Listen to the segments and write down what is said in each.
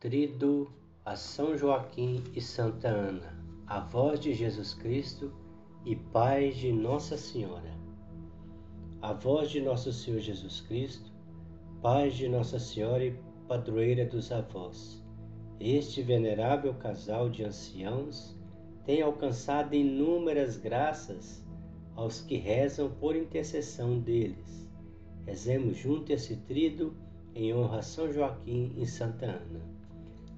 Trido a São Joaquim e Santa Ana, avós de Jesus Cristo e pais de Nossa Senhora. Avós de Nosso Senhor Jesus Cristo, pais de Nossa Senhora e padroeira dos avós. Este venerável casal de anciãos tem alcançado inúmeras graças aos que rezam por intercessão deles. Rezemos junto esse trido em honra a São Joaquim e Santa Ana.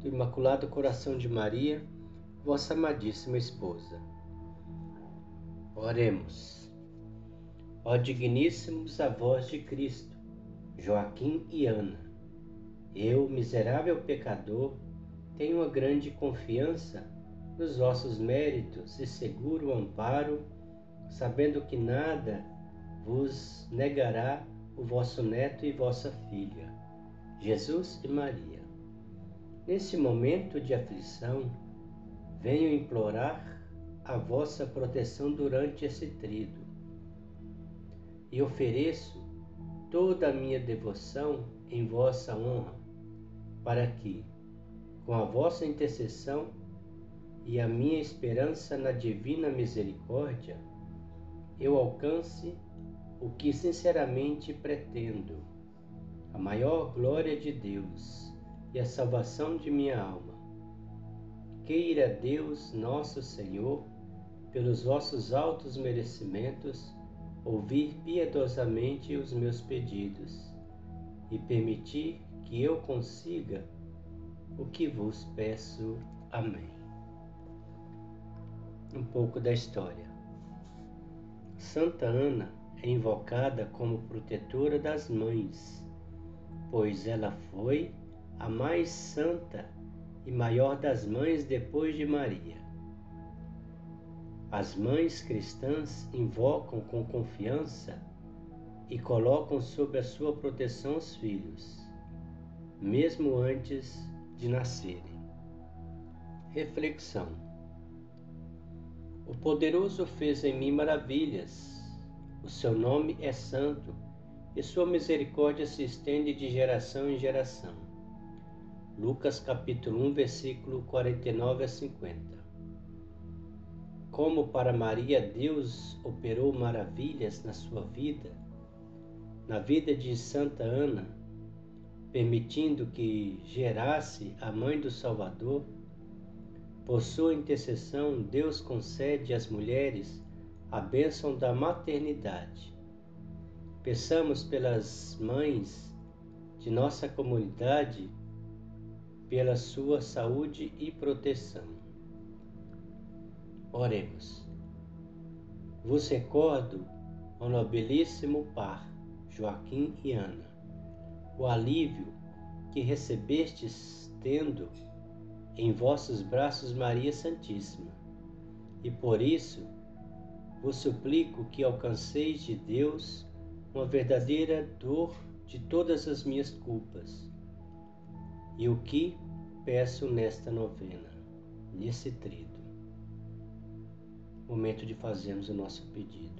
do Imaculado Coração de Maria, vossa amadíssima esposa. Oremos. Ó digníssimos avós de Cristo, Joaquim e Ana, eu, miserável pecador, tenho uma grande confiança nos vossos méritos e seguro amparo, sabendo que nada vos negará o vosso neto e vossa filha, Jesus e Maria. Nesse momento de aflição, venho implorar a vossa proteção durante esse trido. E ofereço toda a minha devoção em vossa honra, para que, com a vossa intercessão e a minha esperança na divina misericórdia, eu alcance o que sinceramente pretendo, a maior glória de Deus e a salvação de minha alma. Queira Deus nosso Senhor, pelos vossos altos merecimentos, ouvir piedosamente os meus pedidos e permitir que eu consiga o que vos peço. Amém. Um pouco da história. Santa Ana é invocada como protetora das mães, pois ela foi a mais santa e maior das mães depois de Maria. As mães cristãs invocam com confiança e colocam sob a sua proteção os filhos, mesmo antes de nascerem. Reflexão: O poderoso fez em mim maravilhas, o seu nome é santo e sua misericórdia se estende de geração em geração. Lucas capítulo 1, versículo 49 a 50. Como para Maria Deus operou maravilhas na sua vida, na vida de Santa Ana, permitindo que gerasse a mãe do Salvador, por sua intercessão, Deus concede às mulheres a bênção da maternidade. Peçamos pelas mães de nossa comunidade pela sua saúde e proteção. Oremos. Vos recordo, ó nobilíssimo par, Joaquim e Ana, o alívio que recebestes tendo em vossos braços Maria Santíssima, e por isso vos suplico que alcanceis de Deus uma verdadeira dor de todas as minhas culpas e o que peço nesta novena, nesse trido? Momento de fazermos o nosso pedido.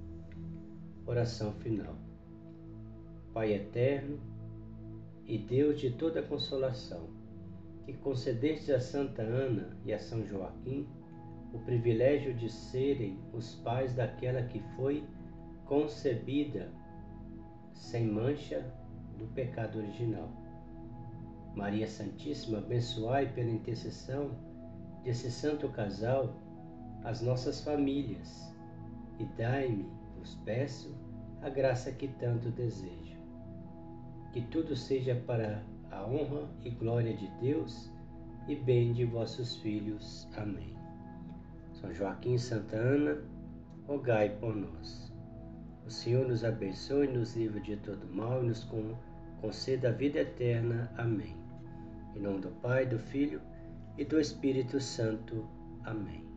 Oração final. Pai eterno e Deus de toda consolação, que concedeste a Santa Ana e a São Joaquim o privilégio de serem os pais daquela que foi concebida sem mancha do pecado original. Maria Santíssima, abençoai pela intercessão desse santo casal as nossas famílias e dai-me, vos peço, a graça que tanto desejo. Que tudo seja para a honra e glória de Deus e bem de vossos filhos. Amém. São Joaquim e Santa Ana, rogai por nós. O Senhor nos abençoe, nos livre de todo mal e nos conceda a vida eterna. Amém. Em nome do Pai, do Filho e do Espírito Santo. Amém.